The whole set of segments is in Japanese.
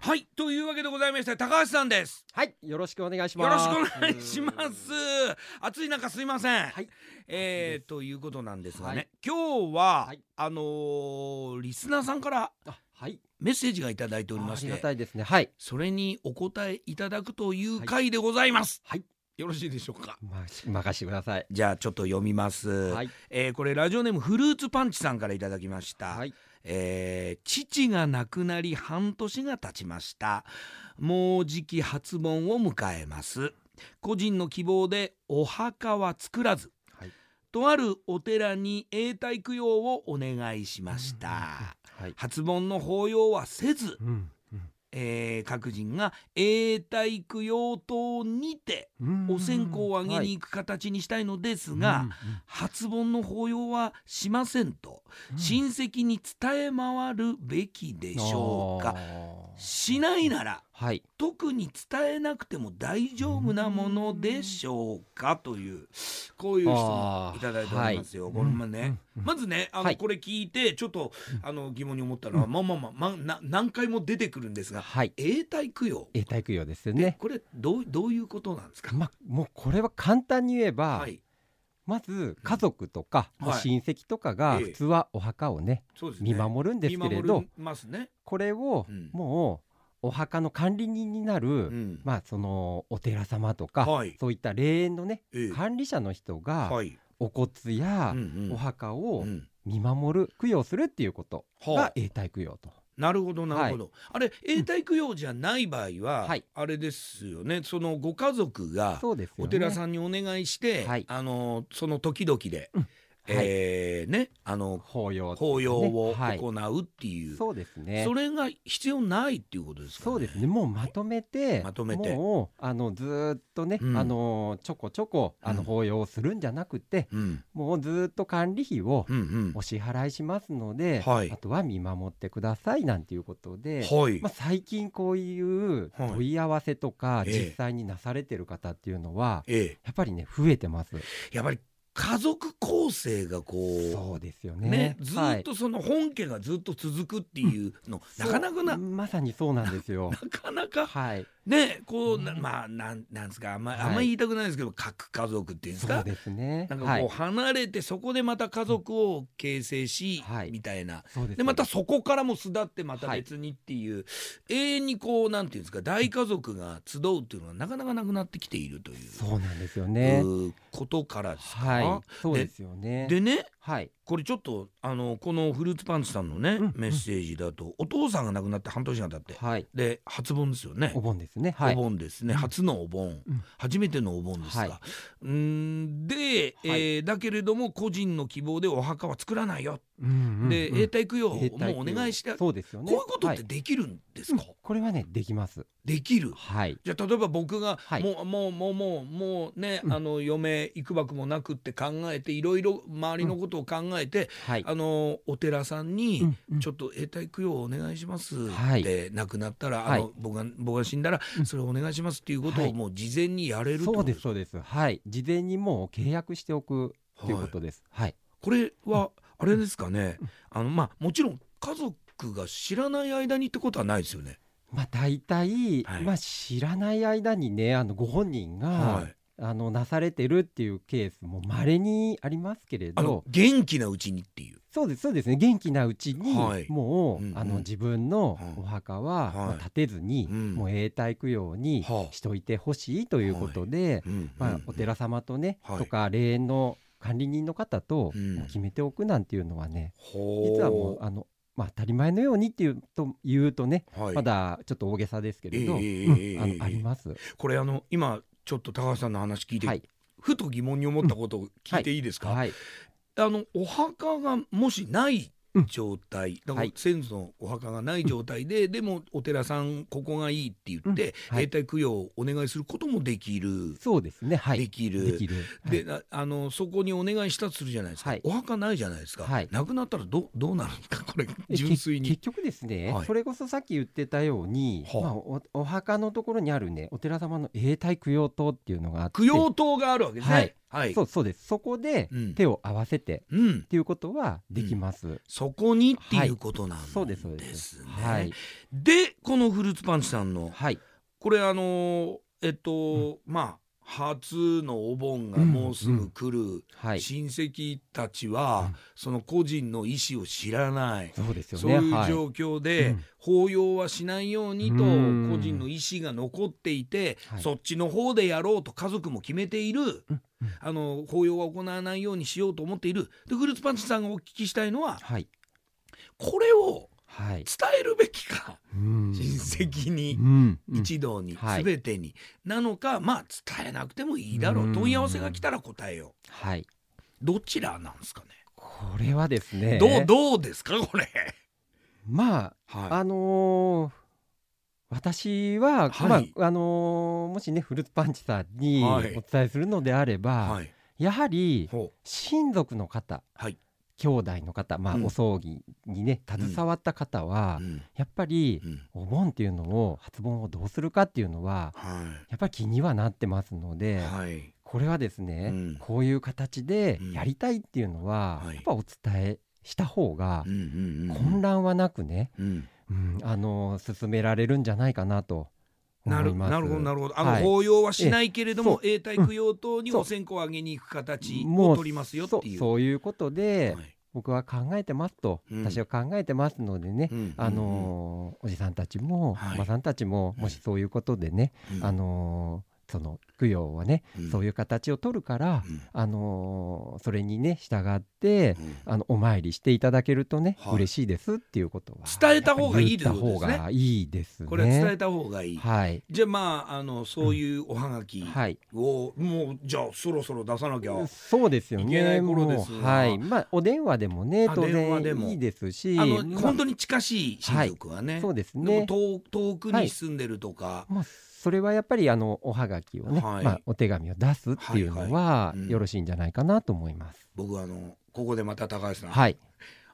はいというわけでございまして高橋さんです。はい、よろしくお願いしよます。ろしくお願いします。暑い中すいません、はい、えー、ということなんですがね、はい。今日は、はい。あのーリスナーさんからあ、はい、メッセージがいただいておりあありましてがたいですね。はい、それにお答えいただくという回でございます、はい、よろしいでしょうか？まし任してください。じゃあちょっと読みます、はい、えーこれラジオネームフルーツパンチさんからいただきました、はい、えー父が亡くなり半年が経ちました。もうじき初盆を迎えます。個人の希望でお墓は作らずはい、とあるお寺に永代供養をお願いしました。はい、初盆の法要はせず、うん、えー各人が永代供養塔にてうん。お線香をあげに行く形にしたいのですが、初盆の法要はしませんと。親戚に伝え回るべきでしょうか、しないならはい、特に伝えなくても大丈夫なものでしょうかというこういう質問いただいておりますよ。はいこれもね、うん。まずねあの、はい。これ聞いてちょっとあの疑問に思ったのは、まあまあまあ、まあ、な何回も出てくるんですがはい、永代供養。永代供養ですよね。これどうどういうことなんですか、まもうこれは簡単に言えば、はいまず家族とか、はい。親戚とかがええ。普通はお墓をね見守るんですけれど。これをうん。もうお墓の管理人になる、うん。まあそのお寺様とか、はい。そういった霊園のねええ。管理者の人がはい。お骨やお墓をうん。見守る供養するっていうことはあ。が永代供養と。なるほどなるほど、あれ永代供養じゃない場合は、はい。あれですよね。そのご家族が。お寺さんにお願いして、はい。あのその時々で、うんえーねあの法要、法要をはい。行うっていう、そうですね。それが必要ないっていうことですか、ね、そうですね。もうまとめて、まとめて。もうあのずーっとね、うん。あのちょこちょこあうん。の法要をするんじゃなくて、うん。もうずーっと管理費をお支払いしますので、はい。あとは見守ってくださいなんていうことで、はい、まあ、最近こういうはい。問い合わせとかええ。実際になされてる方っていうのは、ええ。やっぱりね増えてます。やっぱり家族構成がこうそうですよね。ねずはいっとその本家がずっと続くっていうの、なかなかなそうまさにそうなんですよ。なかなかはい。ねこう、なうんまあなんなんですかあんま,、はいあんま言いたくないですけど核家族っていうんですか？そうですね。なんかこうはい。離れてそこでまた家族を形成し、はいみたいなそうですでまたそこからも巣立ってまたはい別にっていう、永遠にこうなんていうんですか大家族が集うっていうのはなかなかなくなってきているというそうなんですよね。うことからですか？はい。そうですよね。でねはい。これちょっとあのこのフルーツパンツさんのね、うんメッセージだとお父さんが亡くなって半年が経って、はい。で初盆ですよね。お盆ですね。はい。お盆ですね、うん。初のお盆、うん。初めてのお盆ですが、はい。うーんで、えーだけれども個人の希望でお墓は作らないよ、うんで永代供養もうお願いしてこそうですよね。ういうことっはい。てできるんですか、これはねできます。できる？はい。じゃあ例えば僕が、はい。もうもうもうもうもうね、うん。あの嫁いくばくもなくって考えていろいろ周りのことを考えて、はい。あのお寺さんに、ちょっと永代供養お願いしますはい。って亡くなったら、はい。あの僕が僕が死んだらうん。それお願いしますっていうことはい。をもう事前にやれるそうですそうです。はい。事前にもう契約しておくということです。はい。これはあれですかね、あのまあもちろん家族が知らない間にってことはないですよね。まあ大体、はい。まあ知らない間にねあのご本人が、はい、あのなされてるっていうケースも稀にありますけれど。元気なうちにっていう。そうですそうですね。元気なうちに、はい。もう、うんうん。あの自分のはいお墓は、はい。まあ建てずに、うん。もう永代供養にはあ。しといてほしいということで、うんまあうん、お寺様とね、はい。とか霊園の管理人の方と決めておくなんていうのはね、実はもうあの、まあ、当たり前のようにっていうと言うとね、はい。まだちょっと大げさですけれど、ええうんあのあります？これあの今ちょっと高橋さんの話聞いて、はい、ふと疑問に思ったことを聞いていいですか、はい、あのお墓がもしない状態、だからはい。先祖のお墓がない状態で、でもお寺さんここがいいって言って、うん。はい。永代供養をお願いすることもできる、そうですね、はい、できる。できる。で、なあのそこにお願いしたとするじゃないですか、はい。お墓ないじゃないですか、はい。亡くなったらどどうなるんですか？これえ純粋に。け結局ですね、はい。それこそさっき言ってたように、はあまあ、おお墓のところにあるねお寺様の永代供養塔っていうのがあって。供養塔があるわけですね、はい。はいそうそうです。そこでうん。手を合わせてうん。っていうことはできます、そこにっていうことなんですね、そうですそうです。はい。でこのフルーツパンチさんの。はい。これあのーえっと、まあ初のお盆がもうすぐ来る、はい。親戚たちは、うん。その個人の意思を知らない、そうですよそうね。はい。いう状況で、うん。法要はしないようにとうん。個人の意思が残っていて、はい。そっちの方でやろうと家族も決めている、うん。うん。あの法要は行わないようにしようと思っている。でフルーツパンチさんがお聞きしたいのははい。これをはい伝えるべきか、親親戚に、一同に、はい。全てに。なのかまあ伝えなくてもいいだろう。うん。問い合わせが来たら答えよはい、うどちらなんですかね、これはですね。どうどうですかこれ、まあはあのー私は、はい。まああのーもしねフルーツパンチさんにおはい。伝えするのであれば、はい。やはりほ親族の方。うはい、兄弟の方、まあうん。お葬儀にね携わった方は、うん。やっぱりうん。お盆っていうのを初盆をどうするかっていうのははやっぱり気にはなってますのいで、はい。これはですね、うん。こういう形でうん。やりたいっていうのは、はい。やっぱお伝えした方がうんうんうん混乱はなくね、うん。うん、あの進められるんじゃないかなと思ないる。なるほどなるほど。あの、はい。法要はしないけれどもえ永代供養等にお線香をあげに行く形を取りますよっていう。そういうことで、はい。僕は考えてますと、うん。私は考えてますのでね、うんあのーおじさんたちも、はい。おばさんたちももしそういうことでね、うん。あのーその供養はね、うんそういう形を取るから、うんあのーそれにね従って、うんあのお参りしていただけるとね、はい嬉しいですっていうことは伝えた方がいいってことですね方がいいですね。これは伝えた方がいい。はいじゃあまああのそういうおはがきはいを、もうじゃあそろそろ出さなきゃ。そうですよいけないね。頃ですはい。まあお電話でもねあ当電話でも然いいですし、あの、まあ本当に近しい親族はね。そうですでもね。遠遠くに住んでるとか、まあそれはやっぱりあのおはがきをね、はい。まあお手紙を出すっていうのはよろしいんじゃないかなと思います。僕はあのここでまた高橋さん、はい。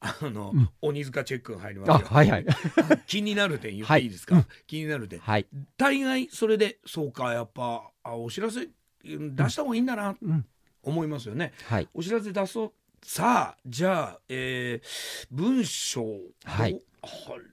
あの、うん。鬼塚チェックが入ります。はいはい。気になる点言ってい。いですか、はい気になる点。はい。大概それでそうかやっぱあお知らせうん出した方がいいんだなうん。思いますよね、はい。お知らせ出そうさあじゃあ、えー文章はい。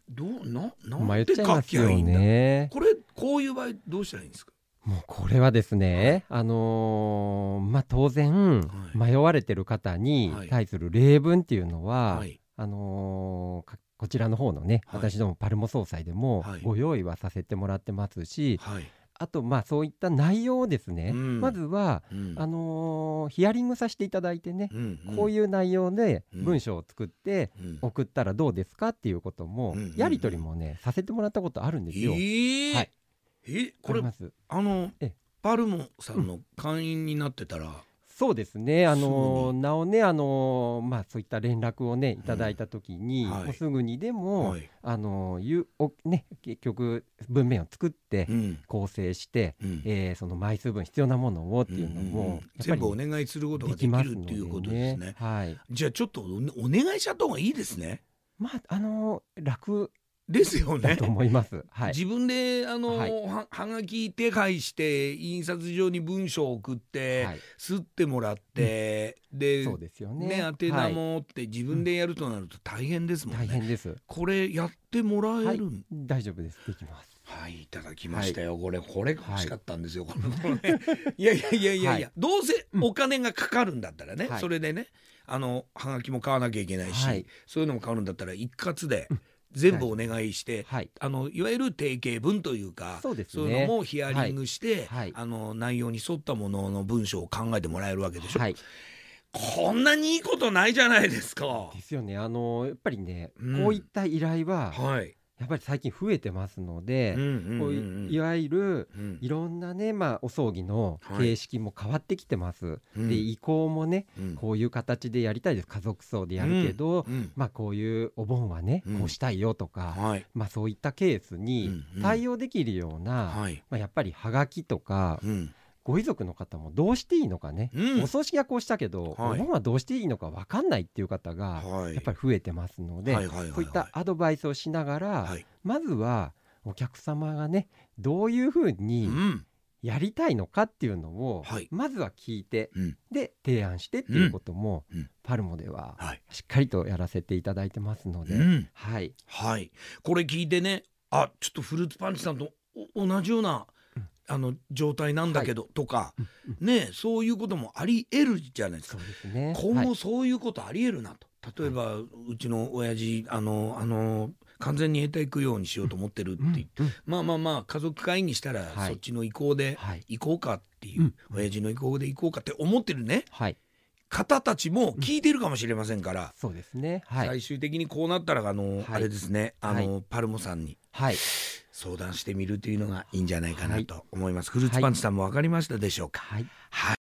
どうはどうななんて書きゃいいんだ、ね。これこういう場合どうしたらいいんですか？もうこれはですね、あのーまあ当然、はい。迷われてる方にはい。対する例文っていうのは、はい。あのーかこちらの方のね、はい。私どもパルモ総裁でもはい。ご用意はさせてもらってますし、はい、あとまあそういった内容をですね、うん。まずはうん。あのーヒアリングさせていただいてね、うんうん。こういう内容でうん。文章を作ってうん。送ったらどうですかっていうことも、やり取りもねさせてもらったことあるんですよ。えー。はい。えこれあのえ。パルモさんの会員になってたら、そうですね、あのなおね、あのまあ、そういった連絡をね、いただいたときに、うん。はい。すぐにでも、はい。あのいうおね、結局、文面を作って、うん。構成して、うん。えーその枚数分必要なものをっていうのうんうんうん、もやっぱ全部おり願いすることができるっていうことですね。はい。じゃあちょっとおお願いしちゃった方がいいですね。まあ、あの楽ですよねだと。思います。はい、自分であの、はいははがき手配して印刷所に文章を送って、はい、吸ってもらって、でそうですよね。ね宛名はいもって自分でやるとなると大変ですもんね。大変です。これやってもらえるん？大丈夫です。できます。はい、いただきましたよ。これ、これが欲しかったんですよ。このこのね いやいやいやいやいや、はいどうせお金がかかるんだったらね、はいそれでね、あの、はがきも買わなきゃいけないし、はいそういうのも買うんだったら一括で全部お願いして、はい、あの、いわゆる定型文というか、そうですいうのね。もヒアリングして、はいはいあの、内容に沿ったものの文章を考えてもらえるわけでしょ。はい、こんなにいいことないじゃないですか。ですよね。あのやっぱりね、うんこういった依頼ははい。やっぱり最近増えてますので、いいわゆるうん。いろんなね、まあ、お葬儀のはい。形式も変わってきてます。うん。で意向もねうん。こういう形でやりたいです。家族葬でやるけど、うん。まあ、こういうお盆はね、うん。こうしたいよとか、はい。まあ、そういったケースにうんうん。対応できるような、はい。まあ、やっぱりはがきとかうん。ご遺族の方もどうしていいのかね、うん。お葬式はこうしたけど、はい。お盆はどうしていいのか分かんないっていう方がはい。やっぱり増えてますので、はいはいはいはい。そういったアドバイスをしながら、はい。まずはお客様がねどういうふううにん。やりたいのかっていうのを、はい。まずは聞いてうん。で提案してっていうことも、うん。うん。パルモでははい。しっかりとやらせていただいてますので、うん。はい。はい。これ聞いてねあちょっとフルーツパンチさんとお同じような、うんあの状態なんだけど、とかうんうん。ねそういうこともありえるじゃないですか。すね。今はい。後そういうことありえるなと、例えば、うちの親父あのあの完全に永代供養にしようと思ってるって言って、うんうん。まあまあまあ家族会議したら、はい。そっちの意向ではい。行こうかっていう、うん親父の意向で行こうかって思ってるね。はい。方たちも聞いてるかもしれませんから、そうですね。はい。最終的にこうなったらあの、はい。あれですね。あの、はパルモさんに。はい相談してみるというのがいいんじゃないかなはい。と思います、フルーツパンチさんも分かりましたでしょうか、はい。はい